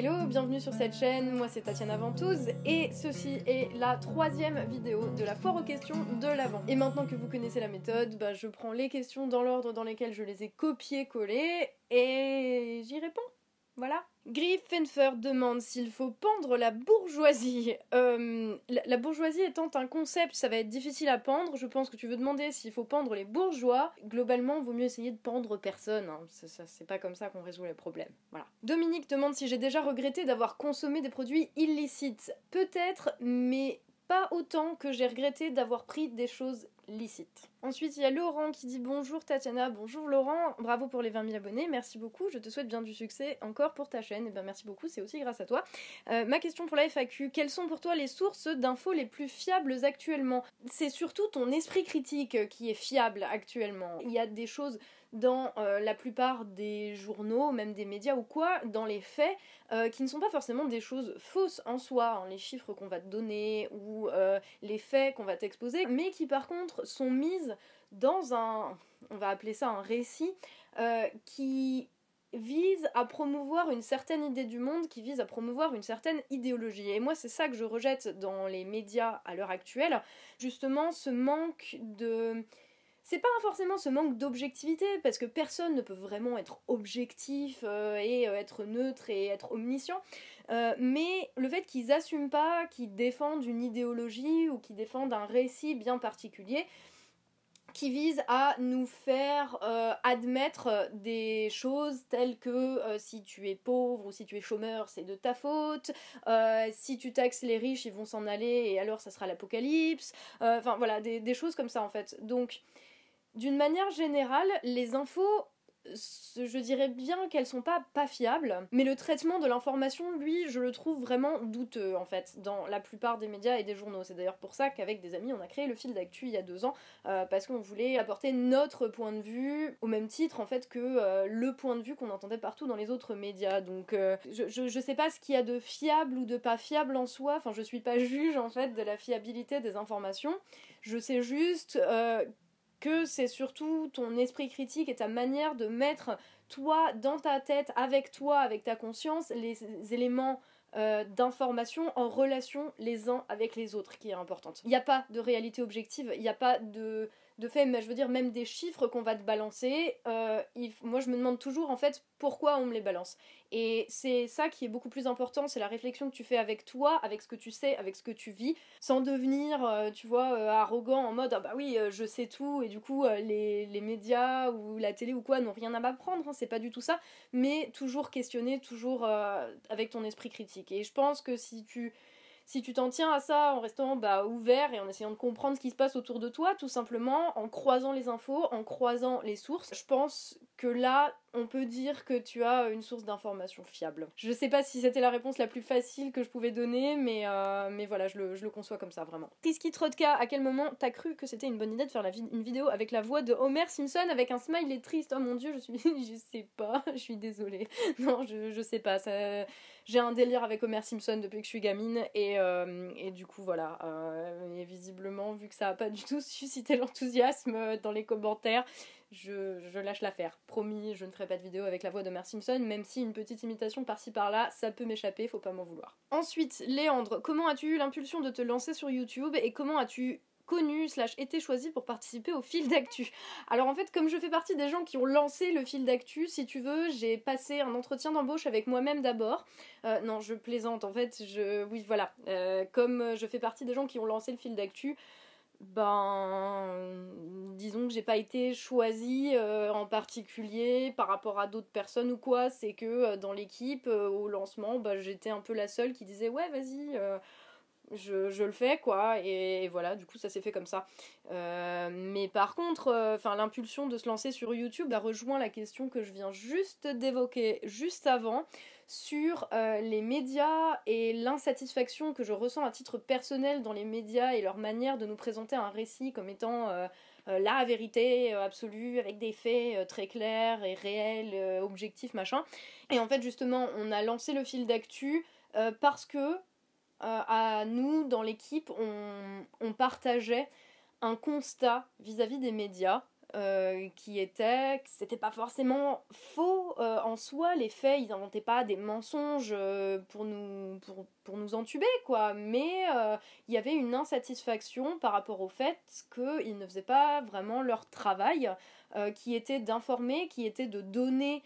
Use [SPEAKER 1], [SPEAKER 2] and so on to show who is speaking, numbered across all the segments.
[SPEAKER 1] Hello, bienvenue sur cette chaîne, moi c'est Tatiana Ventouse et ceci est la troisième vidéo de la foire aux questions de l'avant. Et maintenant que vous connaissez la méthode, bah, je prends les questions dans l'ordre dans lesquels je les ai copiées-collées et j'y réponds. Voilà. Griffenfer demande s'il faut pendre la bourgeoisie. Euh, la, bourgeoisie étant un concept, ça va être difficile à pendre. Je pense que tu veux demander s'il faut pendre les bourgeois. Globalement, vaut mieux essayer de pendre personne. Hein. C'est pas comme ça qu'on résout les problèmes. Voilà. Dominique demande si j'ai déjà regretté d'avoir consommé des produits illicites. Peut-être, mais pas autant que j'ai regretté d'avoir pris des choses licites. Ensuite, il y a Laurent qui dit bonjour Tatiana, bonjour Laurent, bravo pour les 20 000 abonnés, merci beaucoup, je te souhaite bien du succès encore pour ta chaîne, et eh bien merci beaucoup, c'est aussi grâce à toi. Euh, ma question pour la FAQ, quelles sont pour toi les sources d'infos les plus fiables actuellement? C'est surtout ton esprit critique qui est fiable actuellement. Il y a des choses dans euh, la plupart des journaux, même des médias ou quoi, dans les faits, euh, qui ne sont pas forcément des choses fausses en soi, hein, les chiffres qu'on va te donner ou les faits qu'on va t'exposer, mais qui par contre sont mises dans un, on va appeler ça un récit, qui vise à promouvoir une certaine idée du monde, qui vise à promouvoir une certaine idéologie. Et moi, c'est ça que je rejette dans les médias à l'heure actuelle, justement ce manque de c'est pas forcément ce manque d'objectivité, parce que personne ne peut vraiment être objectif euh, et euh, être neutre et être omniscient, euh, mais le fait qu'ils assument pas, qu'ils défendent une idéologie ou qu'ils défendent un récit bien particulier, qui vise à nous faire admettre des choses telles que si tu es pauvre ou si tu es chômeur, c'est de ta faute, si tu taxes les riches, ils vont s'en aller et alors ça sera l'apocalypse, enfin voilà, des, des, choses comme ça en fait. Donc d'une manière générale, les infos, je dirais bien qu'elles sont pas fiables, mais le traitement de l'information, lui, je le trouve vraiment douteux en fait, dans la plupart des médias et des journaux. C'est d'ailleurs pour ça qu'avec des amis, on a créé le fil d'actu il y a deux ans, euh, parce qu'on voulait apporter notre point de vue au même titre en fait que euh, le point de vue qu'on entendait partout dans les autres médias. Donc euh, je, je, sais pas ce qu'il y a de fiable ou de pas fiable en soi, enfin je suis pas juge en fait de la fiabilité des informations. Je sais juste que c'est surtout ton esprit critique et ta manière de mettre toi dans ta tête, avec toi, avec ta conscience, les éléments euh, d'information en relation les uns avec les autres qui est importante. Il n'y a pas de réalité objective, il n'y a pas de de fait, je veux dire, même des chiffres qu'on va te balancer, euh, moi je me demande toujours en fait pourquoi on me les balance. Et c'est ça qui est beaucoup plus important, c'est la réflexion que tu fais avec toi, avec ce que tu sais, avec ce que tu vis, sans devenir, euh, tu vois, euh, arrogant en mode ah bah oui, je sais tout, et du coup les, les, médias ou la télé ou quoi n'ont rien à m'apprendre, hein, c'est pas du tout ça, mais toujours questionner, toujours avec ton esprit critique. Et je pense que si tu si tu t'en tiens à ça en restant bah, ouvert et en essayant de comprendre ce qui se passe autour de toi, tout simplement, en croisant les infos, en croisant les sources, je pense que là, on peut dire que tu as une source d'information fiable. Je sais pas si c'était la réponse la plus facile que je pouvais donner, mais, euh, mais voilà, je le, conçois comme ça, vraiment. Triski Trotka, à quel moment t'as cru que c'était une bonne idée de faire une vidéo avec la voix de Homer Simpson avec un smiley triste? Oh mon dieu, je suis. je sais pas, je suis désolée. Non, je, je sais pas, ça j'ai un délire avec Homer Simpson depuis que je suis gamine et, euh, et du coup voilà euh, et visiblement vu que ça a pas du tout suscité l'enthousiasme dans les commentaires je, lâche l'affaire promis je ne ferai pas de vidéo avec la voix d'Homer Simpson même si une petite imitation par-ci par-là ça peut m'échapper faut pas m'en vouloir ensuite Léandre comment as-tu eu l'impulsion de te lancer sur YouTube et comment as-tu connu slash été choisi pour participer au fil d'actu? Alors en fait, comme je fais partie des gens qui ont lancé le fil d'actu, si tu veux, j'ai passé un entretien d'embauche avec moi-même d'abord. Euh, non, je plaisante. En fait, je, oui, voilà. Euh, comme je fais partie des gens qui ont lancé le fil d'actu, ben disons que j'ai pas été choisie euh, en particulier par rapport à d'autres personnes ou quoi. C'est que dans l'équipe au lancement bah, j'étais un peu la seule qui disait ouais vas-y je, je, le fais quoi. Et, voilà du coup ça s'est fait comme ça. Euh, mais par contre euh, l'impulsion de se lancer sur YouTube a rejoint la question que je viens juste d'évoquer juste avant sur euh, les médias et l'insatisfaction que je ressens à titre personnel dans les médias et leur manière de nous présenter un récit comme étant la vérité absolue avec des faits très clairs et réels objectifs machin. Et en fait justement on a lancé le fil d'actu parce que euh, à nous, dans l'équipe, on, partageait un constat vis-à-vis des médias qui était c'était pas forcément faux en soi les faits ils n'inventaient pas des mensonges pour nous pour, pour, entuber quoi. Mais il y avait une insatisfaction par rapport au fait qu'ils ne faisaient pas vraiment leur travail qui était d'informer qui était de donner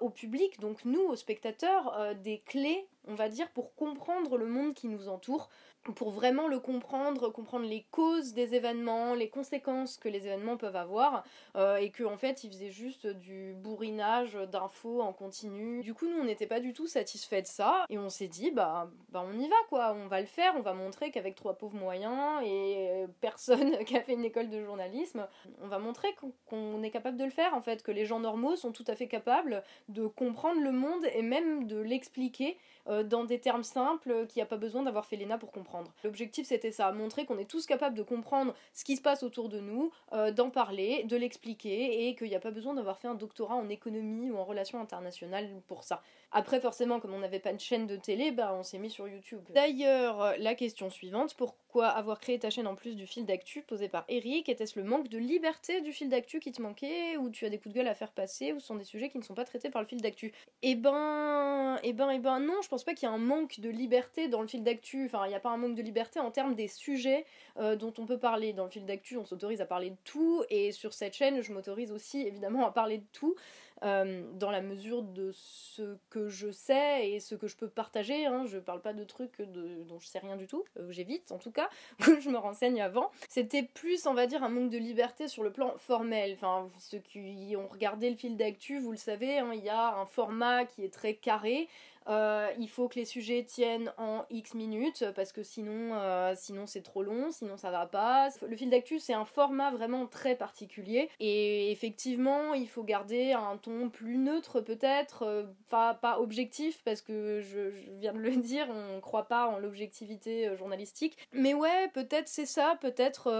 [SPEAKER 1] au public, donc nous, aux spectateurs, des clés, on va dire, pour comprendre le monde qui nous entoure, pour vraiment le comprendre, comprendre les causes des événements, les conséquences que les événements peuvent avoir, euh, et qu'en en fait il faisait juste du bourrinage d'infos en continu. Du coup nous on n'était pas du tout satisfait de ça, et on s'est dit bah, bah on y va quoi, on va le faire, on va montrer qu'avec trois pauvres moyens et personne qui a fait une école de journalisme, on va montrer qu'on est capable de le faire en fait, que les gens normaux sont tout à fait capables de comprendre le monde et même de l'expliquer euh, dans des termes simples, qu'il n'y a pas besoin d'avoir fait l'ENA pour comprendre. L'objectif c'était ça, montrer qu'on est tous capables de comprendre ce qui se passe autour de nous, euh, d'en parler, de l'expliquer, et qu'il n'y a pas besoin d'avoir fait un doctorat en économie ou en relations internationales pour ça. Après, forcément, comme on n'avait pas de chaîne de télé, bah, on s'est mis sur YouTube. D'ailleurs, la question suivante, pourquoi avoir créé ta chaîne en plus du fil d'actu posé par Eric? Était-ce le manque de liberté du fil d'actu qui te manquait, ou tu as des coups de gueule à faire passer, ou ce sont des sujets qui ne sont pas traités par le fil d'actu? Eh ben, eh ben, eh ben, non, je pense pas qu'il y ait un manque de liberté dans le fil d'actu. Enfin, il n'y a pas un manque de liberté en termes des sujets euh, dont on peut parler. Dans le fil d'actu, on s'autorise à parler de tout, et sur cette chaîne, je m'autorise aussi évidemment à parler de tout. Euh, dans la mesure de ce que je sais et ce que je peux partager. Hein. Je parle pas de trucs dont je sais rien du tout, euh, j'évite en tout cas, je me renseigne avant. C'était plus, on va dire, un manque de liberté sur le plan formel. Enfin, ceux qui ont regardé le fil d'actu, vous le savez, hein, il y a un format qui est très carré. Euh, il faut que les sujets tiennent en X minutes parce que sinon, euh, sinon c'est trop long, sinon ça va pas. Le fil d'actu c'est un format vraiment très particulier et effectivement il faut garder un ton plus neutre peut-être, euh, pas, objectif parce que je, viens de le dire, on croit pas en l'objectivité journalistique. Mais ouais, peut-être c'est ça, peut-être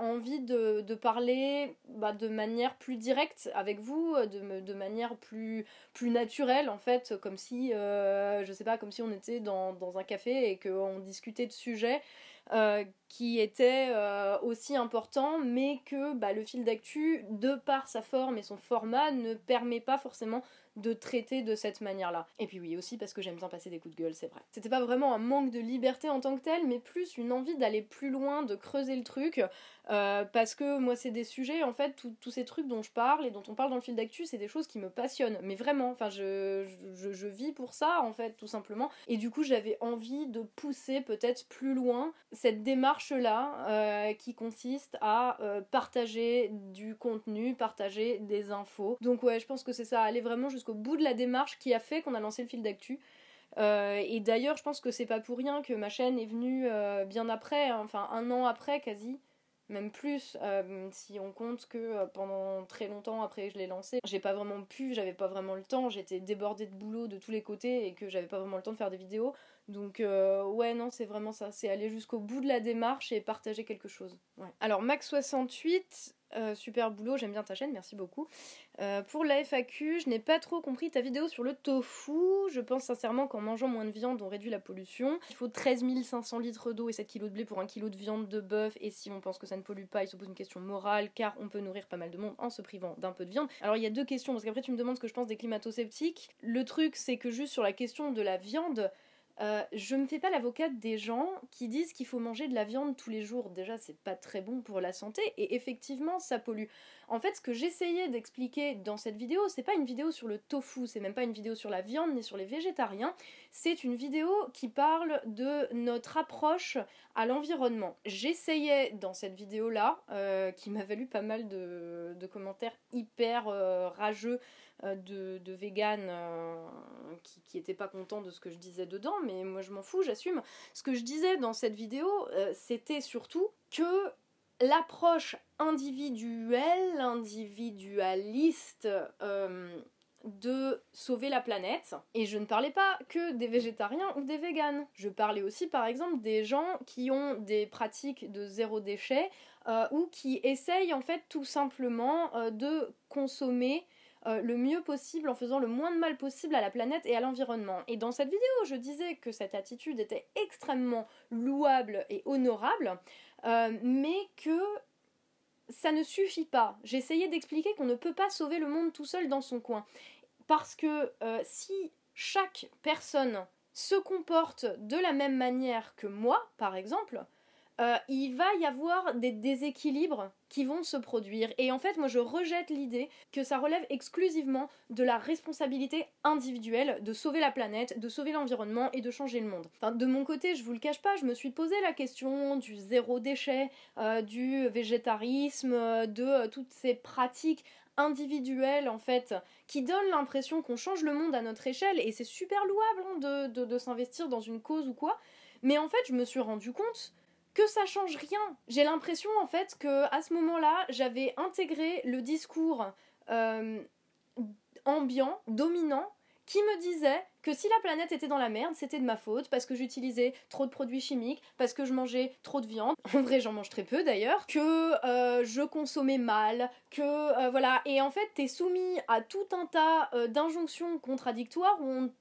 [SPEAKER 1] envie de, de parler bah, de manière plus directe avec vous, de, de manière plus, plus naturelle en fait, comme si... je sais pas, comme si on était dans, dans un café et qu'on discutait de sujets euh, qui étaient euh, aussi importants, mais que bah, le fil d'actu, de par sa forme et son format, ne permet pas forcément de traiter de cette manière-là. Et puis oui, aussi parce que j'aime bien passer des coups de gueule, c'est vrai. C'était pas vraiment un manque de liberté en tant que tel, mais plus une envie d'aller plus loin, de creuser le truc, euh, parce que moi c'est des sujets, en fait, tous ces trucs dont je parle et dont on parle dans le fil d'actu, c'est des choses qui me passionnent, mais vraiment, enfin je, vis pour ça, en fait, tout simplement. Et du coup, j'avais envie de pousser peut-être plus loin cette démarche-là, euh, qui consiste à euh, partager du contenu, partager des infos. Donc ouais, je pense que c'est ça, aller vraiment jusqu'au bout de la démarche qui a fait qu'on a lancé le fil d'actu. Euh, et d'ailleurs, je pense que c'est pas pour rien que ma chaîne est venue euh, bien après, hein, enfin un an après quasi, même plus, euh, si on compte que pendant très longtemps après je l'ai lancé, j'ai pas vraiment pu, j'avais pas vraiment le temps, j'étais débordée de boulot de tous les côtés et que j'avais pas vraiment le temps de faire des vidéos. Donc ouais, non, c'est vraiment ça, c'est aller jusqu'au bout de la démarche et partager quelque chose. Ouais. Alors Max68, euh, super boulot, j'aime bien ta chaîne, merci beaucoup. Euh, pour la FAQ, je n'ai pas trop compris ta vidéo sur le tofu. Je pense sincèrement qu'en mangeant moins de viande, on réduit la pollution. Il faut 13 500 litres d'eau et 7 kg de blé pour 1 kg de viande de bœuf. Et si on pense que ça ne pollue pas, il se pose une question morale, car on peut nourrir pas mal de monde en se privant d'un peu de viande. Alors il y a deux questions, parce qu'après tu me demandes ce que je pense des climato-sceptiques. Le truc, c'est que juste sur la question de la viande, euh, je me fais pas l'avocate des gens qui disent qu'il faut manger de la viande tous les jours. Déjà, c'est pas très bon pour la santé et effectivement, ça pollue. En fait, ce que j'essayais d'expliquer dans cette vidéo, c'est pas une vidéo sur le tofu, c'est même pas une vidéo sur la viande ni sur les végétariens. C'est une vidéo qui parle de notre approche à l'environnement. J'essayais dans cette vidéo-là, euh, qui m'a valu pas mal de, commentaires hyper euh, rageux de, de véganes qui, qui étaient pas contents de ce que je disais dedans, mais moi je m'en fous, j'assume. Ce que je disais dans cette vidéo, c'était surtout que l'approche individuelle, individualiste de sauver la planète. Et je ne parlais pas que des végétariens ou des véganes. Je parlais aussi par exemple des gens qui ont des pratiques de zéro déchet euh, ou qui essayent en fait tout simplement euh, de consommer euh, le mieux possible en faisant le moins de mal possible à la planète et à l'environnement. Et dans cette vidéo, je disais que cette attitude était extrêmement louable et honorable, mais que ça ne suffit pas. Essayé d'expliquer qu'on ne peut pas sauver le monde tout seul dans son coin. Parce que euh, si chaque personne se comporte de la même manière que moi, par exemple, euh, il va y avoir des déséquilibres qui vont se produire. Et en fait, moi, je rejette l'idée que ça relève exclusivement de la responsabilité individuelle de sauver la planète, de sauver l'environnement et de changer le monde. De mon côté, je vous le cache pas, je me suis posé la question du zéro déchet, euh, du végétarisme, euh, de toutes ces pratiques individuelles en fait qui donnent l'impression qu'on change le monde à notre échelle et c'est super louable hein, de s'investir dans une cause ou quoi mais en fait je me suis rendu compte que ça change rien. J'ai l'impression en fait que à ce moment-là, j'avais intégré le discours euh, ambiant, dominant, qui me disait que si la planète était dans la merde, c'était de ma faute parce que j'utilisais trop de produits chimiques, parce que je mangeais trop de viande. En vrai, j'en mange très peu d'ailleurs. Que euh, je consommais mal, que euh, voilà. Et en fait, t'es soumis à tout un tas d'injonctions contradictoires où on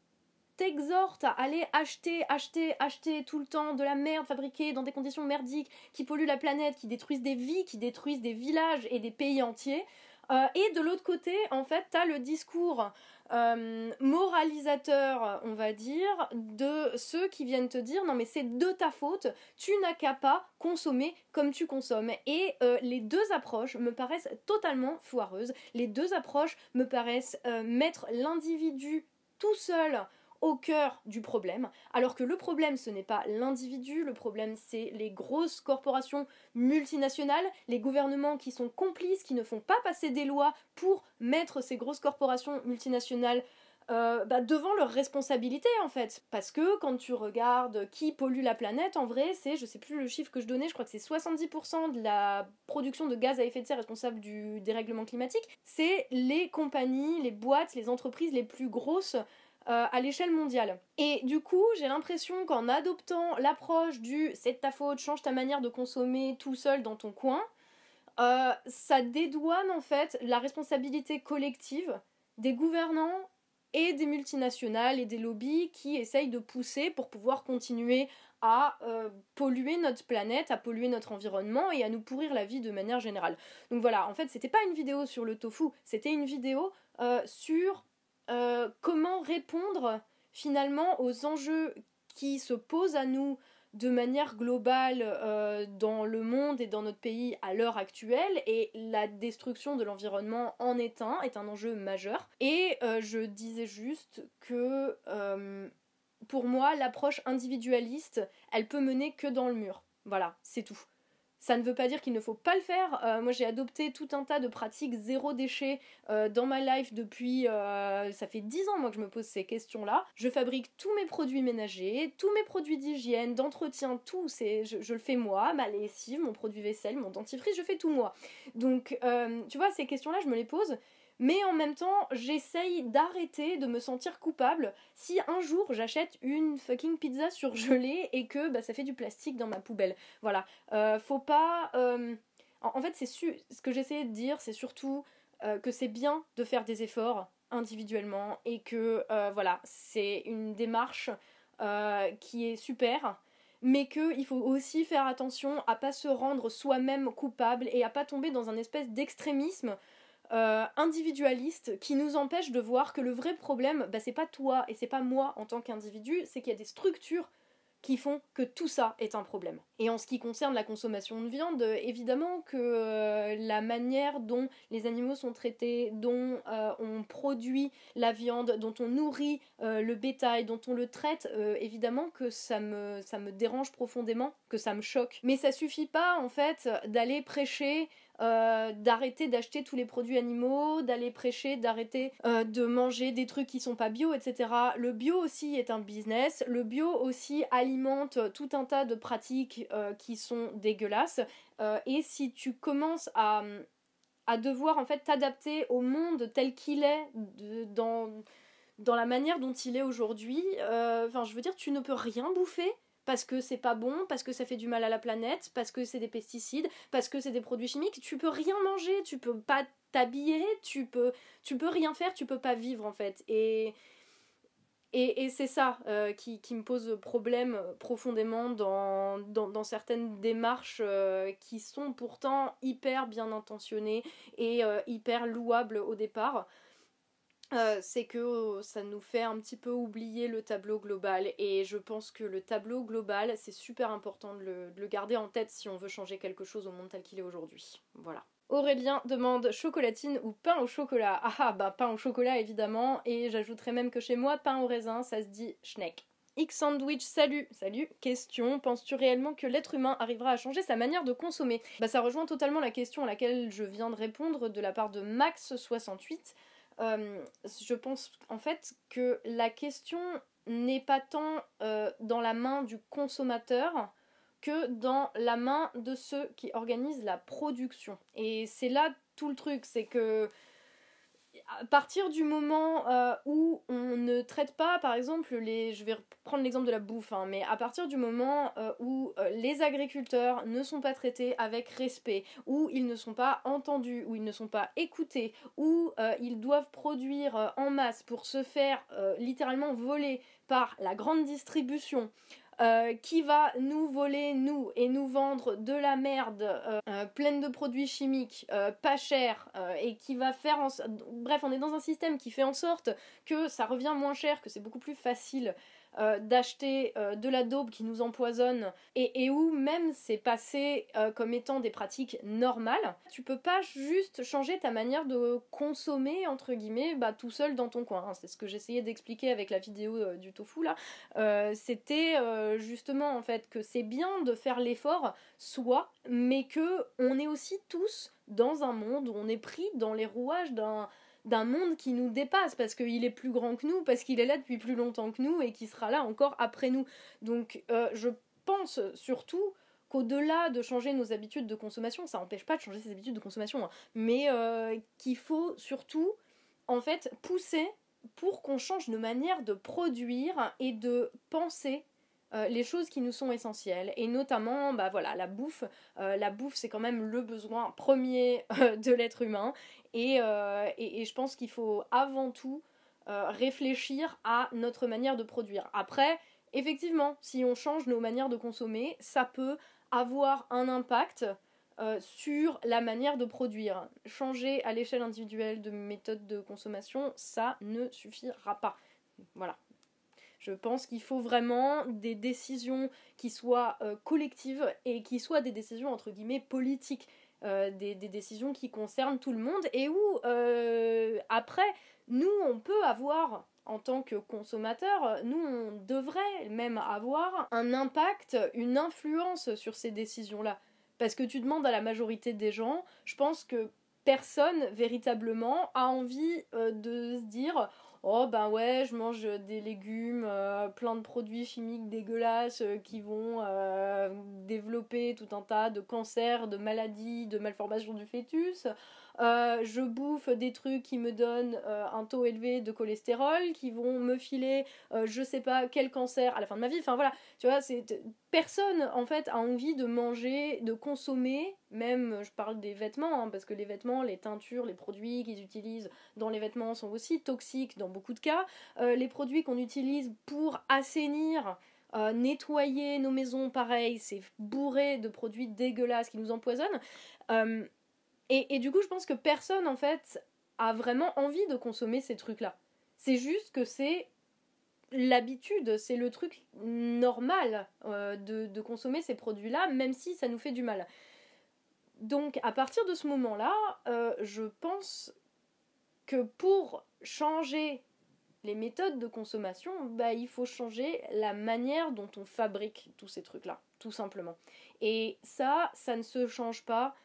[SPEAKER 1] t'exhorte à aller acheter, acheter, acheter tout le temps de la merde fabriquée dans des conditions merdiques qui polluent la planète, qui détruisent des vies, qui détruisent des villages et des pays entiers. Euh, et de l'autre côté, en fait, t'as le discours euh, moralisateur, on va dire, de ceux qui viennent te dire non mais c'est de ta faute, tu n'as qu'à pas consommer comme tu consommes. Et euh, les deux approches me paraissent totalement foireuses. Les deux approches me paraissent mettre l'individu tout seul au cœur du problème, alors que le problème ce n'est pas l'individu, le problème c'est les grosses corporations multinationales, les gouvernements qui sont complices, qui ne font pas passer des lois pour mettre ces grosses corporations multinationales euh, bah, devant leurs responsabilités en fait. Parce que quand tu regardes qui pollue la planète, en vrai, c'est, je sais plus le chiffre que je donnais, je crois que c'est 70% de la production de gaz à effet de serre responsable du dérèglement climatique, c'est les compagnies, les boîtes, les entreprises les plus grosses euh, à l'échelle mondiale. Et du coup, j'ai l'impression qu'en adoptant l'approche du c'est ta faute, change ta manière de consommer tout seul dans ton coin, euh, ça dédouane en fait la responsabilité collective des gouvernants et des multinationales et des lobbies qui essayent de pousser pour pouvoir continuer à euh, polluer notre planète, à polluer notre environnement et à nous pourrir la vie de manière générale. Donc voilà, en fait, c'était pas une vidéo sur le tofu, c'était une vidéo sur euh, comment répondre finalement aux enjeux qui se posent à nous de manière globale euh, dans le monde et dans notre pays à l'heure actuelle et la destruction de l'environnement en est un, est un enjeu majeur. Et euh, je disais juste que pour moi l'approche individualiste elle peut mener que dans le mur. Voilà, c'est tout. Ça ne veut pas dire qu'il ne faut pas le faire. Euh, moi, j'ai adopté tout un tas de pratiques zéro déchet euh, dans ma life depuis. Euh, ça fait 10 ans, moi, que je me pose ces questions-là. Je fabrique tous mes produits ménagers, tous mes produits d'hygiène, d'entretien, tout. Je, le fais moi, ma lessive, mon produit vaisselle, mon dentifrice, je fais tout moi. Donc, tu vois, ces questions-là, je me les pose. Mais en même temps, j'essaye d'arrêter de me sentir coupable si un jour j'achète une fucking pizza surgelée et que bah, ça fait du plastique dans ma poubelle. Voilà. Euh, faut pas. Euh, en, fait, c'est ce que j'essayais de dire, c'est surtout euh, que c'est bien de faire des efforts individuellement et que voilà, c'est une démarche qui est super mais qu'il faut aussi faire attention à pas se rendre soi-même coupable et à pas tomber dans un espèce d'extrémisme euh, individualiste qui nous empêche de voir que le vrai problème, bah, c'est pas toi et c'est pas moi en tant qu'individu, c'est qu'il y a des structures qui font que tout ça est un problème. Et en ce qui concerne la consommation de viande, évidemment que euh, la manière dont les animaux sont traités, dont euh, on produit la viande, dont on nourrit le bétail, dont on le traite, évidemment que ça me, ça me dérange profondément, que ça me choque. Mais ça suffit pas en fait d'aller prêcher euh, d'arrêter d'acheter tous les produits animaux, d'aller prêcher, d'arrêter euh, de manger des trucs qui sont pas bio, etc. Le bio aussi est un business. Le bio aussi alimente tout un tas de pratiques euh, qui sont dégueulasses. et si tu commences à, à devoir en fait t'adapter au monde tel qu'il est dans dans la manière dont il est aujourd'hui, enfin je veux dire, tu ne peux rien bouffer parce que c'est pas bon, parce que ça fait du mal à la planète, parce que c'est des pesticides, parce que c'est des produits chimiques, tu peux rien manger, tu peux pas t'habiller, tu peux tu peux rien faire, tu peux pas vivre en fait. Et Et, c'est ça euh, qui, me pose problème profondément dans, dans, certaines démarches qui sont pourtant hyper bien intentionnées et hyper louables au départ. C'est que ça nous fait un petit peu oublier le tableau global et je pense que le tableau global c'est super important de le garder en tête si on veut changer quelque chose au monde tel qu'il est aujourd'hui. Voilà. Aurélien demande chocolatine ou pain au chocolat. Ah ah, bah pain au chocolat évidemment, et j'ajouterais même que chez moi, pain au raisin, ça se dit schneck. X Sandwich, salut, salut. Question, penses-tu réellement que l'être humain arrivera à changer sa manière de consommer? Bah ça rejoint totalement la question à laquelle je viens de répondre de la part de Max68. Euh, je pense en fait que la question n'est pas tant euh, dans la main du consommateur que dans la main de ceux qui organisent la production. Et c'est là tout le truc, c'est que à partir du moment euh, où on ne traite pas, par exemple, les, je vais prendre l'exemple de la bouffe, hein, mais à partir du moment euh, où euh, les agriculteurs ne sont pas traités avec respect, où ils ne sont pas entendus, où ils ne sont pas écoutés, où ils doivent produire en masse pour se faire littéralement voler par la grande distribution, euh, qui va nous voler, nous, et nous vendre de la merde euh, euh, pleine de produits chimiques, pas cher, et qui va faire en... Bref, on est dans un système qui fait en sorte que ça revient moins cher, que c'est beaucoup plus facile euh, d'acheter euh, de la daube qui nous empoisonne et, où même c'est passé euh, comme étant des pratiques normales, tu peux pas juste changer ta manière de consommer entre guillemets bah, tout seul dans ton coin. Hein. C'est ce que j'essayais d'expliquer avec la vidéo du tofu là. C'était justement en fait que c'est bien de faire l'effort, soit, mais que on est aussi tous dans un monde où on est pris dans les rouages d'un d'un monde qui nous dépasse parce qu'il est plus grand que nous, parce qu'il est là depuis plus longtemps que nous et qui sera là encore après nous. Donc euh, je pense surtout qu'au-delà de changer nos habitudes de consommation, ça n'empêche pas de changer ses habitudes de consommation, hein, mais euh, qu'il faut surtout en fait pousser pour qu'on change nos manières de produire et de penser euh, les choses qui nous sont essentielles. Et notamment bah voilà la bouffe. La bouffe c'est quand même le besoin premier de l'être humain euh, et, je pense qu'il faut avant tout euh, réfléchir à notre manière de produire. Après, effectivement, si on change nos manières de consommer, ça peut avoir un impact euh, sur la manière de produire. Changer à l'échelle individuelle de méthode de consommation, ça ne suffira pas. Voilà. Je pense qu'il faut vraiment des décisions qui soient collectives et qui soient des décisions entre guillemets politiques. Euh, des, décisions qui concernent tout le monde et où euh, après nous on peut avoir en tant que consommateur, nous on devrait même avoir un impact, une influence sur ces décisions-là. Parce que tu demandes à la majorité des gens, je pense que personne véritablement a envie euh, de se dire oh ben ouais, je mange des légumes, euh, plein de produits chimiques dégueulasses euh, qui vont euh, développer tout un tas de cancers, de maladies, de malformations du fœtus. Euh, je bouffe des trucs qui me donnent euh, un taux élevé de cholestérol, qui vont me filer euh, je sais pas quel cancer à la fin de ma vie. Enfin voilà, tu vois, c'est personne en fait a envie de manger, de consommer, même je parle des vêtements, hein, parce que les vêtements, les teintures, les produits qu'ils utilisent dans les vêtements sont aussi toxiques dans beaucoup de cas. les produits qu'on utilise pour assainir nettoyer nos maisons, pareil, c'est bourré de produits dégueulasses qui nous empoisonnent. Et, du coup, je pense que personne, en fait, a vraiment envie de consommer ces trucs-là. C'est juste que c'est l'habitude, c'est le truc normal euh, de, consommer ces produits-là, même si ça nous fait du mal. Donc, à partir de ce moment-là, euh, je pense que pour changer les méthodes de consommation, bah, il faut changer la manière dont on fabrique tous ces trucs-là, tout simplement. Et ça, ça ne se change pas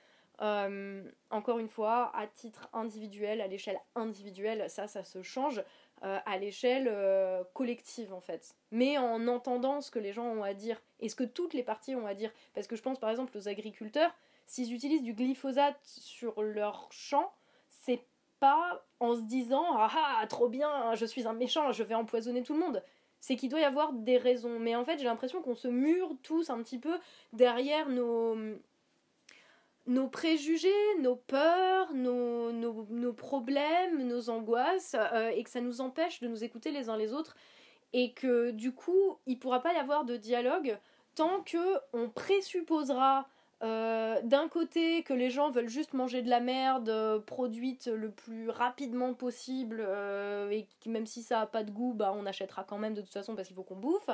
[SPEAKER 1] euh, encore une fois, à titre individuel, à l'échelle individuelle, ça, ça se change euh, à l'échelle euh, collective en fait. Mais en entendant ce que les gens ont à dire et ce que toutes les parties ont à dire. Parce que je pense par exemple aux agriculteurs, s'ils utilisent du glyphosate sur leur champ, c'est pas en se disant ah ah trop bien, je suis un méchant, je vais empoisonner tout le monde. C'est qu'il doit y avoir des raisons. Mais en fait, j'ai l'impression qu'on se mure tous un petit peu derrière nos, nos préjugés, nos peurs, nos, problèmes, nos angoisses, euh, et que ça nous empêche de nous écouter les uns les autres. et que du coup, il pourra pas y avoir de dialogue tant que on présupposera euh, d'un côté que les gens veulent juste manger de la merde euh, produite le plus rapidement possible euh, et même si ça a pas de goût bah on achètera quand même de toute façon parce qu'il faut qu'on bouffe.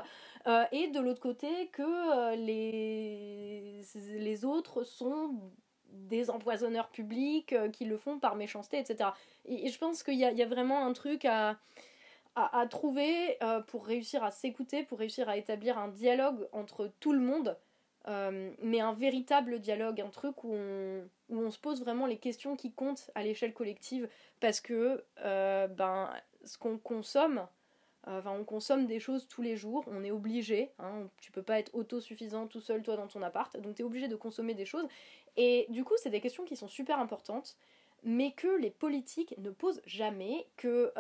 [SPEAKER 1] Et de l'autre côté que les les autres sont des empoisonneurs publics qui le font par méchanceté etc et, je pense qu'il y, y a, vraiment un truc à, à trouver pour réussir à s'écouter pour réussir à établir un dialogue entre tout le monde euh, mais un véritable dialogue, un truc où on, où on se pose vraiment les questions qui comptent à l'échelle collective, parce que euh, ben, ce qu'on consomme, euh, on consomme des choses tous les jours, on est obligé, hein, tu peux pas être autosuffisant tout seul toi dans ton appart, donc tu es obligé de consommer des choses, et du coup c'est des questions qui sont super importantes, mais que les politiques ne posent jamais, que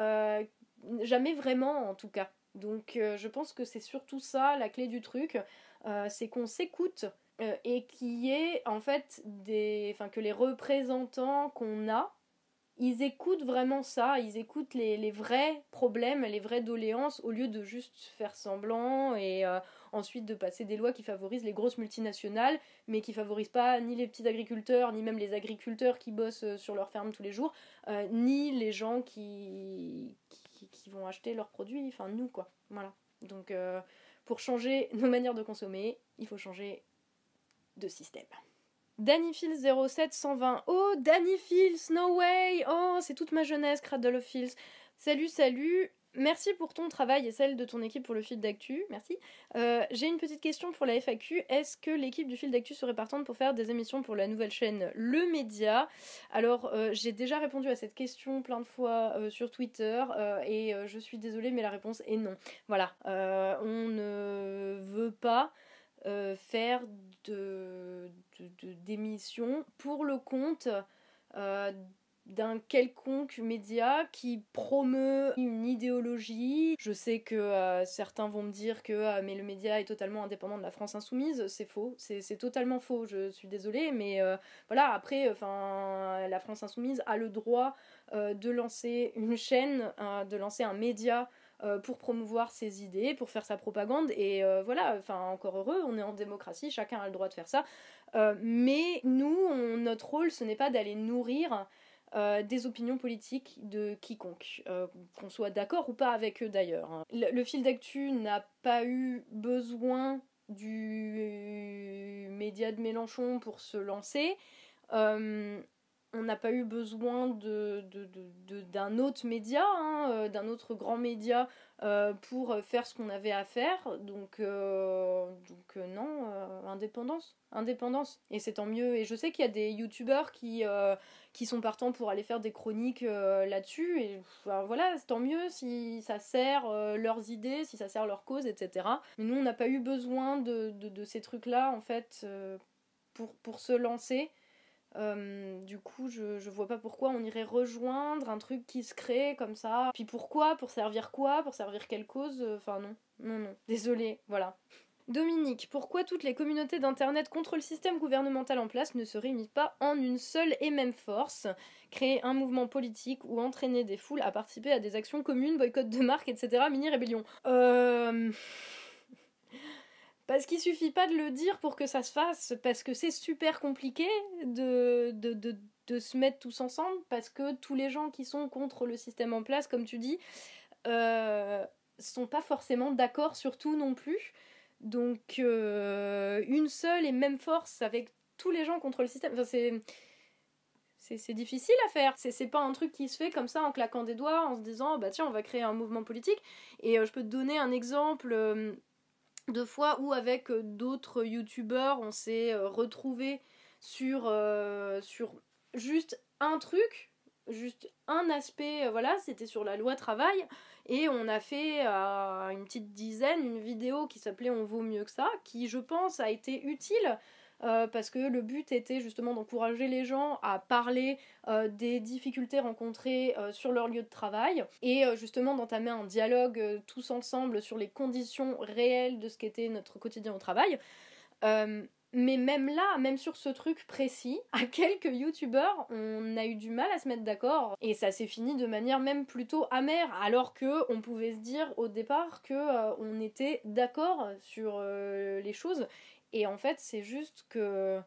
[SPEAKER 1] jamais vraiment en tout cas. Donc je pense que c'est surtout ça la clé du truc. Euh, c'est qu'on s'écoute euh, et qui est en fait des. Enfin, que les représentants qu'on a, ils écoutent vraiment ça, ils écoutent les, vrais problèmes, les vraies doléances, au lieu de juste faire semblant et euh, ensuite de passer des lois qui favorisent les grosses multinationales, mais qui favorisent pas ni les petits agriculteurs, ni même les agriculteurs qui bossent sur leur ferme tous les jours, ni les gens qui, qui, vont acheter leurs produits, enfin nous quoi. Voilà. Donc pour changer nos manières de consommer, il faut changer de système. Dannyfields 07120. Oh, Dannyfields, no way! Oh, c'est toute ma jeunesse, Cradle of Fields. Salut, salut! Merci pour ton travail et celle de ton équipe pour le fil d'actu. Merci. Euh, j'ai une petite question pour la FAQ. Est-ce que l'équipe du fil d'actu serait partante pour faire des émissions pour la nouvelle chaîne Le Média? Alors, euh, j'ai déjà répondu à cette question plein de fois euh, sur Twitter et je suis désolée, mais la réponse est non. Voilà. on ne veut pas faire de, d'émissions pour le compte d'un quelconque média qui promeut une idéologie. Je sais que euh, certains vont me dire que euh, mais le média est totalement indépendant de la France insoumise, c'est faux, c'est totalement faux, je suis désolée, mais euh, voilà, après, la France insoumise a le droit de lancer une chaîne, de lancer un média pour promouvoir ses idées, pour faire sa propagande. Et voilà, enfin encore heureux, on est en démocratie, chacun a le droit de faire ça. mais nous, notre rôle, ce n'est pas d'aller nourrir euh, des opinions politiques de quiconque, euh, qu'on soit d'accord ou pas avec eux d'ailleurs. Hein. Le, fil d'actu n'a pas eu besoin du média de Mélenchon pour se lancer. Euh, on n'a pas eu besoin de, d'un autre média, hein, d'un autre grand média pour faire ce qu'on avait à faire. Donc, donc non, indépendance. Indépendance. Et c'est tant mieux. Et je sais qu'il y a des youtubeurs qui, qui sont partants pour aller faire des chroniques euh, là-dessus. Et voilà, c'est tant mieux si ça sert euh, leurs idées, si ça sert leur cause, etc. Mais nous, on n'a pas eu besoin de, de, ces trucs-là, en fait, euh, pour, pour se lancer. Du coup, je, je vois pas pourquoi on irait rejoindre un truc qui se crée comme ça. Puis pourquoi? Pour servir quoi? Pour servir quelle cause? Enfin, non. Non, non. Désolée, voilà. Dominique, pourquoi toutes les communautés d'Internet contre le système gouvernemental en place ne se réunissent pas en une seule et même force? Créer un mouvement politique ou entraîner des foules à participer à des actions communes, boycott de marques, etc. Mini-rébellion. Euh... Parce qu'il suffit pas de le dire pour que ça se fasse, parce que c'est super compliqué de, se mettre tous ensemble, parce que tous les gens qui sont contre le système en place, comme tu dis, euh, sont pas forcément d'accord sur tout non plus. Donc euh, une seule et même force avec tous les gens contre le système, enfin, c'est c'est difficile à faire. C'est pas un truc qui se fait comme ça en claquant des doigts, en se disant bah tiens on va créer un mouvement politique. Et euh, je peux te donner un exemple de fois où avec d'autres youtubeurs on s'est retrouvés sur, sur juste un truc, juste un aspect, voilà, c'était sur la loi travail. Et on a fait une petite dizaine une vidéo qui s'appelait On vaut mieux que ça, qui je pense a été utile. Euh, parce que le but était justement d'encourager les gens à parler euh, des difficultés rencontrées euh, sur leur lieu de travail et justement d'entamer un dialogue tous ensemble sur les conditions réelles de ce qu'était notre quotidien au travail. Mais même là, même sur ce truc précis, à quelques youtubeurs, on a eu du mal à se mettre d'accord et ça s'est fini de manière même plutôt amère alors que on pouvait se dire au départ que on était d'accord sur les choses et en fait, c'est juste que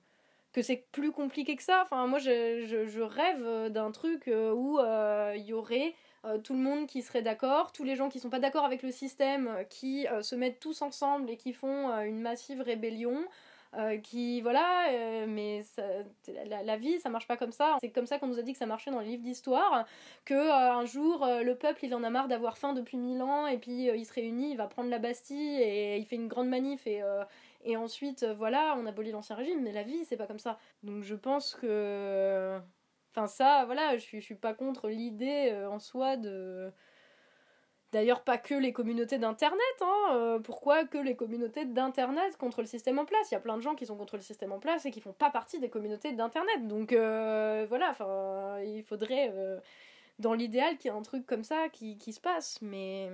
[SPEAKER 1] que c'est plus compliqué que ça. Enfin, moi, je, je rêve d'un truc où il y aurait tout le monde qui serait d'accord, tous les gens qui sont pas d'accord avec le système qui se mettent tous ensemble et qui font une massive rébellion. Euh, qui voilà euh, mais la, vie ça marche pas comme ça c'est comme ça qu'on nous a dit que ça marchait dans les livres d'histoire que euh, un jour le peuple il en a marre d'avoir faim depuis mille ans et puis il se réunit il va prendre la Bastille et il fait une grande manif et et ensuite voilà on abolit l'ancien régime mais la vie c'est pas comme ça donc je pense que enfin ça voilà je suis suis pas contre l'idée en soi de D'ailleurs, pas que les communautés d'Internet. Hein. Euh, pourquoi que les communautés d'Internet contre le système en place? Il y a plein de gens qui sont contre le système en place et qui font pas partie des communautés d'Internet. Donc euh, voilà, enfin, il faudrait, euh, dans l'idéal, qu'il y ait un truc comme ça qui, qui se passe. Mais,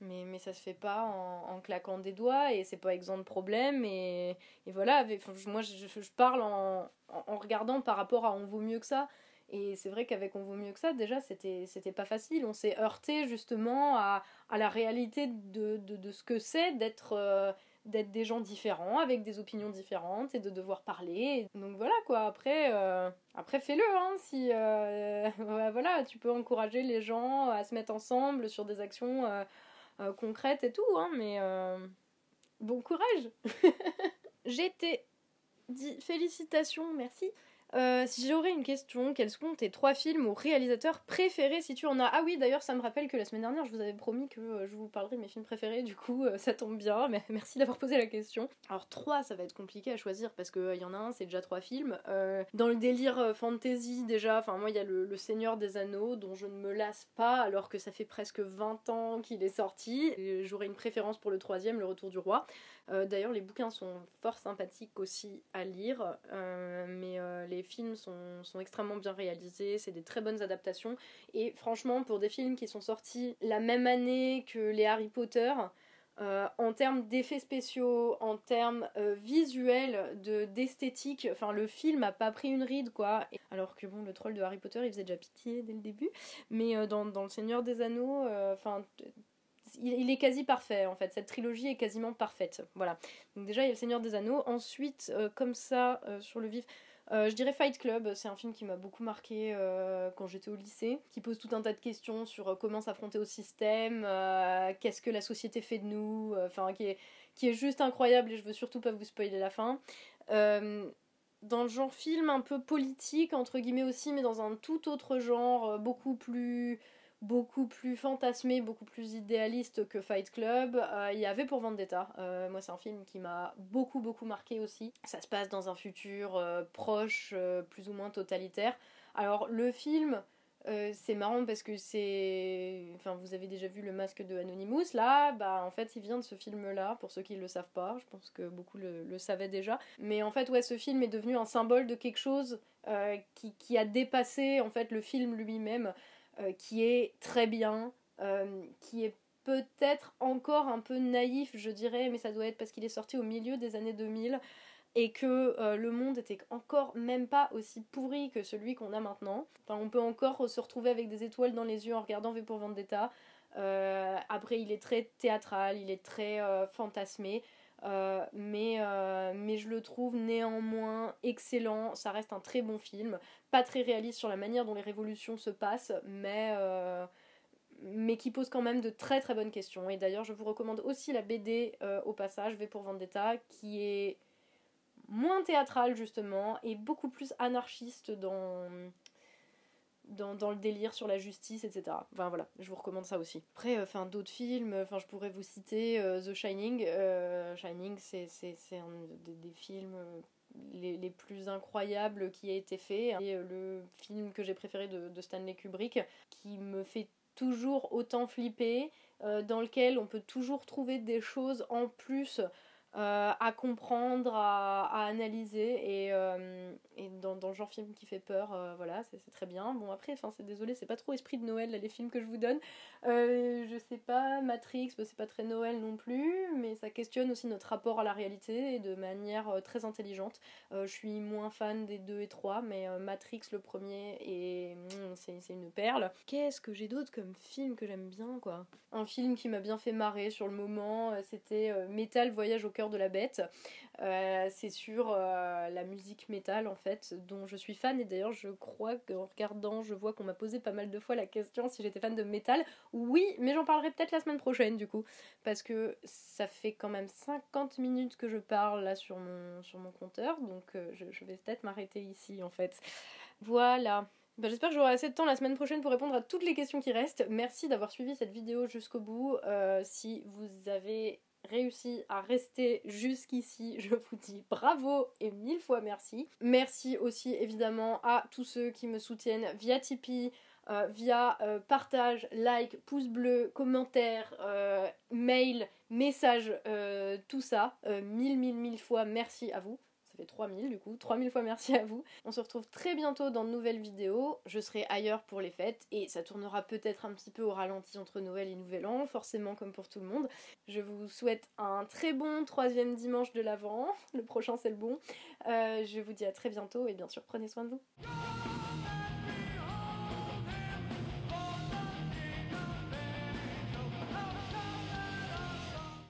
[SPEAKER 1] mais, mais ça se fait pas en, en claquant des doigts et c'est pas exempt de problème. Et, et voilà, moi je, je parle en, en regardant par rapport à On vaut mieux que ça. Et c'est vrai qu'avec On vaut mieux que ça, déjà, c'était, pas facile. On s'est heurté justement à, à la réalité de, de, ce que c'est d'être, euh, des gens différents, avec des opinions différentes et de devoir parler. Donc voilà quoi, après, euh, après fais-le. Hein, si euh, voilà, tu peux encourager les gens à se mettre ensemble sur des actions concrètes et tout, hein, mais bon courage! J'étais dit félicitations, merci. Euh, si j'aurais une question, quels sont tes trois films ou réalisateurs préférés si tu en as? Ah oui, d'ailleurs, ça me rappelle que la semaine dernière, je vous avais promis que euh, je vous parlerais de mes films préférés, du coup, euh, ça tombe bien, mais merci d'avoir posé la question. Alors, trois, ça va être compliqué à choisir parce qu'il y en a un, c'est déjà trois films. dans le délire fantasy, déjà, enfin, moi, il y a le, Seigneur des Anneaux, dont je ne me lasse pas, alors que ça fait presque 20 ans qu'il est sorti. J'aurais une préférence pour le troisième, Le Retour du Roi. D'ailleurs, les bouquins sont fort sympathiques aussi à lire, mais les films sont, sont extrêmement bien réalisés, c'est des très bonnes adaptations. Et franchement, pour des films qui sont sortis la même année que les Harry Potter, euh, en termes d'effets spéciaux, en termes euh, visuels, de d'esthétique, enfin le film a pas pris une ride quoi. Alors que bon, le troll de Harry Potter il faisait déjà pitié dès le début, mais euh, dans, dans, Le Seigneur des Anneaux, enfin il, est quasi parfait en fait. Cette trilogie est quasiment parfaite. Voilà. Donc déjà il y a Le Seigneur des Anneaux. Ensuite, comme ça sur le vif. Euh, je dirais Fight Club, c'est un film qui m'a beaucoup marqué euh, quand j'étais au lycée, qui pose tout un tas de questions sur euh, comment s'affronter au système, qu'est-ce que la société fait de nous, enfin qui est, qui est juste incroyable et je veux surtout pas vous spoiler la fin. dans le genre film un peu politique, entre guillemets aussi, mais dans un tout autre genre, beaucoup plus beaucoup plus fantasmé, beaucoup plus idéaliste que Fight Club. Euh, il y avait pour Vendetta. Euh, moi, c'est un film qui m'a beaucoup, beaucoup marqué aussi. Ça se passe dans un futur euh, proche, plus ou moins totalitaire. Alors, le film, c'est marrant parce que c'est. Enfin, vous avez déjà vu le masque de Anonymous. Là, bah, en fait, il vient de ce film-là, pour ceux qui ne le savent pas. Je pense que beaucoup le, savaient déjà. Mais en fait, ouais, ce film est devenu un symbole de quelque chose qui, qui a dépassé, en fait, le film lui-même. Euh, qui est très bien, euh, qui est peut-être encore un peu naïf, je dirais, mais ça doit être parce qu'il est sorti au milieu des années 2000 et que euh, le monde était encore même pas aussi pourri que celui qu'on a maintenant. Enfin, on peut encore se retrouver avec des étoiles dans les yeux en regardant V pour Vendetta. après, il est très théâtral, il est très fantasmé. Euh, mais, euh, mais je le trouve néanmoins excellent. Ça reste un très bon film. Pas très réaliste sur la manière dont les révolutions se passent, mais, euh, mais qui pose quand même de très très bonnes questions. Et d'ailleurs, je vous recommande aussi la BD au passage, V pour Vendetta, qui est moins théâtrale justement et beaucoup plus anarchiste dans dans, le délire sur la justice, etc. Enfin voilà, je vous recommande ça aussi. Après, euh, d'autres films, enfin je pourrais vous citer euh, The Shining. Euh, Shining, c'est un des, films les, les, plus incroyables qui a été fait. Et le film que j'ai préféré de, de, Stanley Kubrick, qui me fait toujours autant flipper, dans lequel on peut toujours trouver des choses en plus euh, à comprendre, à, analyser et, euh, et dans, dans, le genre film qui fait peur, euh, voilà, c'est très bien. Bon après, enfin c'est désolé, c'est pas trop esprit de Noël les films que je vous donne. je sais pas, Matrix, bah, c'est pas très Noël non plus, mais ça questionne aussi notre rapport à la réalité et de manière très intelligente. je suis moins fan des 2 et 3, mais Matrix le premier et hmm, c'est une perle. Qu'est-ce que j'ai d'autre comme film que j'aime bien quoi? Un film qui m'a bien fait marrer sur le moment, c'était Metal Voyage au cœur de la bête. Euh, c'est sur euh, la musique métal en fait, dont je suis fan. Et d'ailleurs, je crois qu'en regardant, je vois qu'on m'a posé pas mal de fois la question si j'étais fan de métal. Oui, mais j'en parlerai peut-être la semaine prochaine du coup, parce que ça fait quand même 50 minutes que je parle là sur mon, sur mon compteur, donc euh, je, vais peut-être m'arrêter ici en fait. Voilà. Bah, J'espère que j'aurai assez de temps la semaine prochaine pour répondre à toutes les questions qui restent. Merci d'avoir suivi cette vidéo jusqu'au bout. si vous avez réussi à rester jusqu'ici, je vous dis bravo et mille fois merci. Merci aussi évidemment à tous ceux qui me soutiennent via Tipeee, euh, via euh, partage, like, pouce bleu, commentaire, euh, mail, message, tout ça. mille, mille, mille fois merci à vous ça fait 3000 du coup. 3000 fois merci à vous. On se retrouve très bientôt dans de nouvelles vidéos. Je serai ailleurs pour les fêtes et ça tournera peut-être un petit peu au ralenti entre Noël et Nouvel An, forcément comme pour tout le monde. Je vous souhaite un très bon troisième dimanche de l'Avent. Le prochain c'est le bon. Euh, je vous dis à très bientôt et bien sûr prenez soin de vous.